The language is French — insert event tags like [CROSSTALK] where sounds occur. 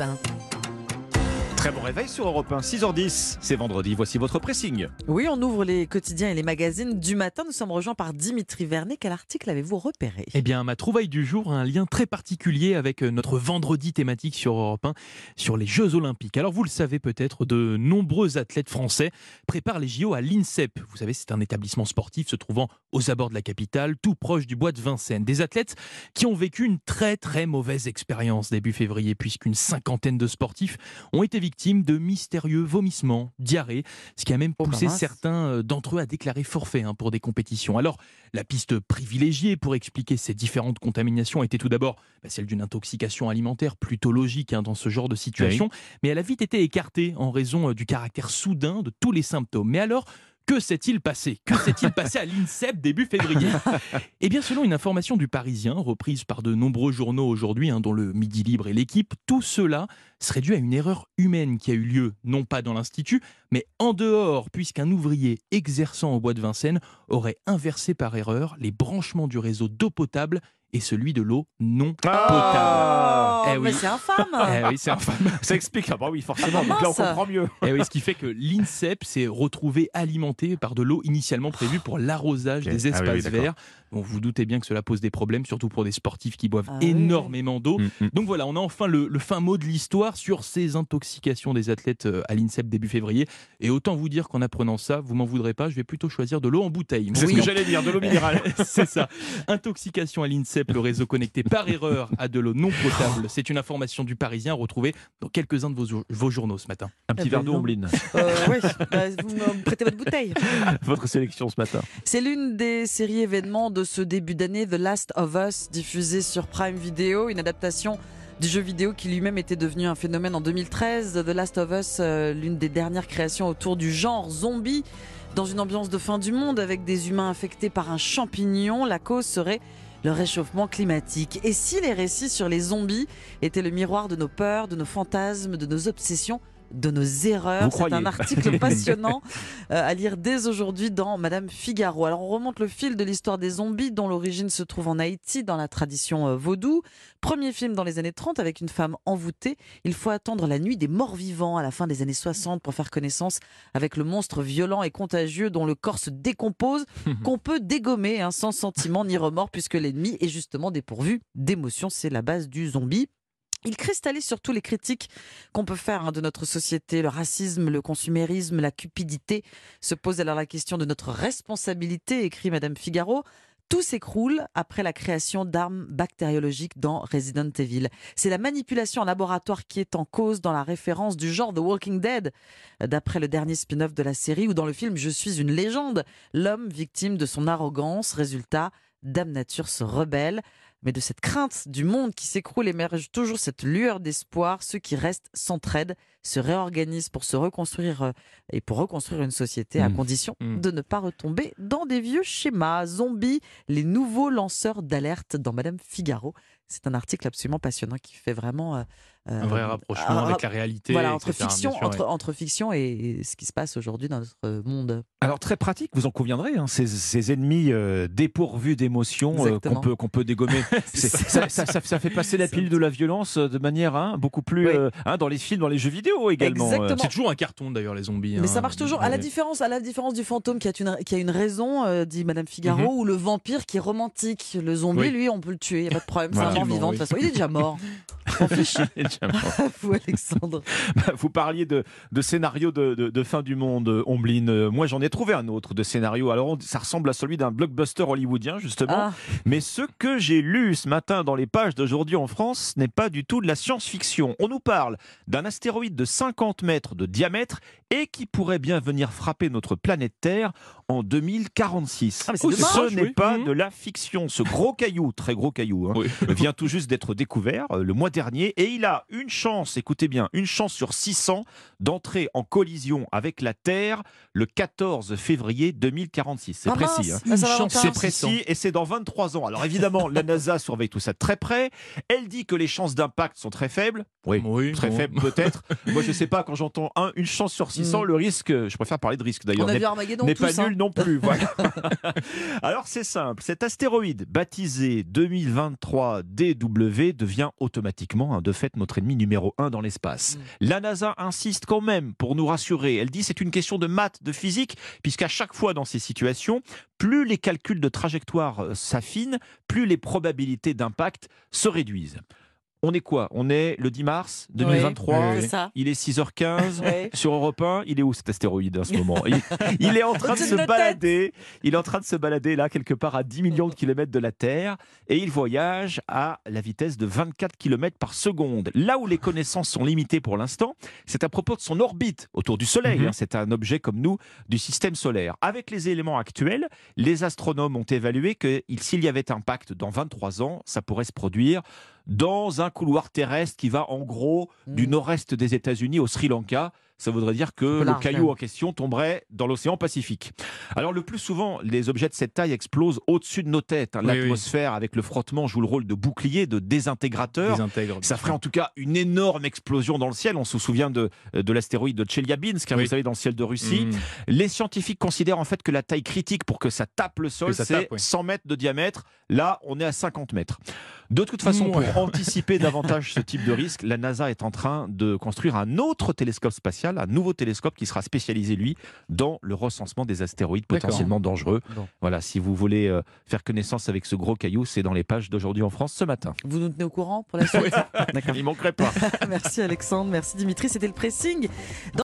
Europe 1. Très bon réveil sur Europe 1, 6h10. C'est vendredi, voici votre pressing. Oui, on ouvre les quotidiens et les magazines du matin. Nous sommes rejoints par Dimitri Vernet. Quel article avez-vous repéré? Eh bien, ma trouvaille du jour a un lien très particulier avec euh, notre vendredi thématique sur Europe 1 sur les Jeux Olympiques. Alors, vous le savez peut-être, de nombreux athlètes français préparent les JO à l'INSEP. Vous savez, c'est un établissement sportif se trouvant aux abords de la capitale, tout proche du bois de Vincennes. Des athlètes qui ont vécu une très très mauvaise expérience début février, puisqu'une cinquantaine de sportifs ont été victimes de mystérieux vomissements, diarrhées, ce qui a même Oh, poussé certains euh, d'entre eux à déclarer forfait hein, pour des compétitions. Alors, la piste privilégiée pour expliquer ces différentes contaminations était tout d'abord bah, celle d'une intoxication alimentaire, plutôt logique hein, dans ce genre de situation, mais elle a vite été écartée en raison euh, du caractère soudain de tous les symptômes. Mais alors, que s'est-il passé? Que s'est-il passé à l'INSEP début février? Eh bien, selon une information du Parisien, reprise par de nombreux journaux aujourd'hui, hein, dont le Midi Libre et l'équipe, tout cela serait dû à une erreur humaine qui a eu lieu, non pas dans l'Institut, mais en dehors, puisqu'un ouvrier exerçant au bois de Vincennes aurait inversé par erreur les branchements du réseau d'eau potable et celui de l'eau non Ah potable. Eh mais c'est infâme [LAUGHS] Eh oui, c'est infâme. [LAUGHS] Ça explique, ah bah oui, forcément, donc là on comprend mieux. Eh oui, ce qui fait que l'INSEP s'est retrouvé alimenté par de l'eau initialement prévue pour l'arrosage des Ah oui, espaces oui, verts. Bon, vous doutez bien que cela pose des problèmes, surtout pour des sportifs qui boivent Ah oui. énormément d'eau. Mm, mm. Donc voilà, on a enfin le, le fin mot de l'histoire sur ces intoxications des athlètes euh, à l'INSEP début février. Et autant vous dire qu'en apprenant ça, vous m'en voudrez pas, je vais plutôt choisir de l'eau en bouteille. C'est ce que j'allais dire, de l'eau minérale. [LAUGHS] c'est ça. Intoxication à l'INSEP, le réseau connecté par erreur à de l'eau non potable. C'est une information du Parisien retrouvée dans quelques-uns de vos, jour- vos journaux ce matin. Un petit Eh ben, verre d'eau. Ombline. Euh, oui, bah, vous me prêtez votre bouteille. [LAUGHS] Votre sélection ce matin. C'est l'une des séries événements de ce début d'année, The Last of Us, diffusée sur Prime Video, une adaptation du jeu vidéo qui lui-même était devenu un phénomène en 2013. The Last of Us, euh, l'une des dernières créations autour du genre zombie, dans une ambiance de fin du monde avec des humains infectés par un champignon. La cause serait le réchauffement climatique. Et si les récits sur les zombies étaient le miroir de nos peurs, de nos fantasmes, de nos obsessions, de nos erreurs, c'est un [LAUGHS] article passionnant [LAUGHS] euh, à lire dès aujourd'hui dans Madame Figaro. Alors on remonte le fil de l'histoire des zombies dont l'origine se trouve en Haïti dans la tradition euh, vaudou. Premier film dans les années 30 avec une femme envoûtée. Il faut attendre la nuit des morts vivants à la fin des années 60 pour faire connaissance avec le monstre violent et contagieux dont le corps se décompose, [LAUGHS] qu'on peut dégommer hein, sans sentiment ni remords puisque l'ennemi est justement dépourvu d'émotions. C'est la base du zombie. Il cristallise surtout les critiques qu'on peut faire hein, de notre société, le racisme, le consumérisme, la cupidité. Se pose alors la question de notre responsabilité, écrit Madame Figaro. Tout s'écroule après la création d'armes bactériologiques dans Resident Evil. C'est la manipulation en laboratoire qui est en cause dans la référence du genre The Walking Dead, d'après le dernier spin-off de la série ou dans le film Je suis une légende. L'homme victime de son arrogance, résultat, Dame Nature se rebelle. Mais de cette crainte du monde qui s'écroule émerge toujours cette lueur d'espoir. Ceux qui restent s'entraident, se réorganisent pour se reconstruire euh, et pour reconstruire une société à Mm. condition Mm. de ne pas retomber dans des vieux schémas. Zombies, les nouveaux lanceurs d'alerte dans Madame Figaro. C'est un article absolument passionnant qui fait vraiment euh, Un vrai euh, rapprochement un- avec la réalité. voilà, entre etc., fiction, sûr, entre, entre fiction et, ce qui se passe aujourd'hui dans notre monde. Alors très pratique, vous en conviendrez, hein, ces, ces ennemis euh, dépourvus d'émotions euh, qu'on peut, qu'on peut dégommer. [LAUGHS] Ça, ça- ça- ça fait passer la pilule de la violence de manière hein, beaucoup plus Oui. euh, hein, dans les films, dans les jeux vidéo également. Exactement. C'est toujours un carton d'ailleurs les zombies. Mais hein. ça marche toujours. À la différence, à la différence du fantôme qui a une, qui a une raison, euh, dit Madame Figaro, Mhm. ou le vampire qui est romantique. Le zombie, Oui. lui, on peut le tuer, il n'y a pas de problème. Voilà. Mort vivant, de toute façon. Il est déjà mort. [LAUGHS] S'en fiche. [LAUGHS] Vous, Alexandre. [LAUGHS] Vous parliez de, de scénario de, de- de fin du monde, Omblin. Euh, Moi, j'en ai trouvé un autre de scénario. Alors, on- ça ressemble à celui d'un blockbuster hollywoodien, justement. Ah, Mais ce que j'ai lu ce matin dans les pages d'aujourd'hui en France n'est pas du tout de la science-fiction. On nous parle d'un astéroïde de 50 mètres de diamètre et qui pourrait bien venir frapper notre planète Terre en 2046. Ah, ce n'est oui. pas Mhm. de la fiction. Ce gros caillou, très gros caillou, hein, Oui. vient tout juste d'être découvert euh, le mois dernier et il a une chance, écoutez bien, une chance sur 600 d'entrer en collision avec la Terre le 14 février 2046. C'est ah, précis. hein. C'est précis et c'est dans 23 ans. Alors évidemment, la NASA surveille tout ça de très près. Elle dit que les chances d'impact sont très faibles. Oui, Oui, très bon. faibles peut-être. [LAUGHS] Moi, je sais pas, quand j'entends un, une chance sur 600, Mm. le risque, je préfère parler de risque On d'ailleurs, a n'est vu Armageddon n'est tous, pas hein. nul non plus. Voilà. [LAUGHS] [LAUGHS] Alors c'est simple, cet astéroïde baptisé 2023 DW devient automatiquement, hein, de fait, notre ennemi numéro un dans l'espace. Mm. La NASA insiste quand même pour nous rassurer. Elle dit c'est une question de maths, de physique, puisqu'à chaque fois dans ces situations, plus les calculs de trajectoire euh, s'affinent, plus les probabilités d'impact se réduisent. On est quoi? On est le 10 mars 2023. Oui, oui, C'est ça. Il est 6h15. [LAUGHS] Ouais. Sur Europe 1, il est où cet astéroïde en ce moment? Il, [LAUGHS] il est en train de se balader. Il est en train de se balader là quelque part à 10 millions de kilomètres de la Terre et il voyage à la vitesse de 24 kilomètres par seconde. Là où les connaissances sont limitées pour l'instant, c'est à propos de son orbite autour du Soleil. Mhm. hein. C'est un objet comme nous du système solaire. Avec les éléments actuels, les astronomes ont évalué que il- s'il y avait impact dans 23 ans, ça pourrait se produire dans un couloir terrestre qui va en gros du Mm. nord-est des États-Unis au Sri Lanka. Ça voudrait dire que le large, caillou en question tomberait dans l'océan Pacifique. Alors le plus souvent, les objets de cette taille explosent au-dessus de nos têtes. hein. Oui, oui. L'atmosphère avec le frottement joue le rôle de bouclier, de désintégrateur. Désintègre. Ça ferait en tout cas une énorme explosion dans le ciel. On se souvient de, de l'astéroïde de Chelyabinsk, hein, Oui. vous savez, dans le ciel de Russie. Mmh. Les scientifiques considèrent en fait que la taille critique pour que ça tape le sol, c'est tape, oui. 100 mètres de diamètre. Là, on est à 50 mètres. De toute façon, Ouais. pour anticiper [LAUGHS] davantage ce type de risque, la NASA est en train de construire un autre télescope spatial, un nouveau télescope qui sera spécialisé, lui, dans le recensement des astéroïdes potentiellement dangereux. Bon. Voilà, si vous voulez euh, faire connaissance avec ce gros caillou, c'est dans les pages d'aujourd'hui en France ce matin. Vous nous tenez au courant pour la suite [LAUGHS] D'accord. Il manquerait pas. [LAUGHS] Merci Alexandre, merci Dimitri, c'était le pressing.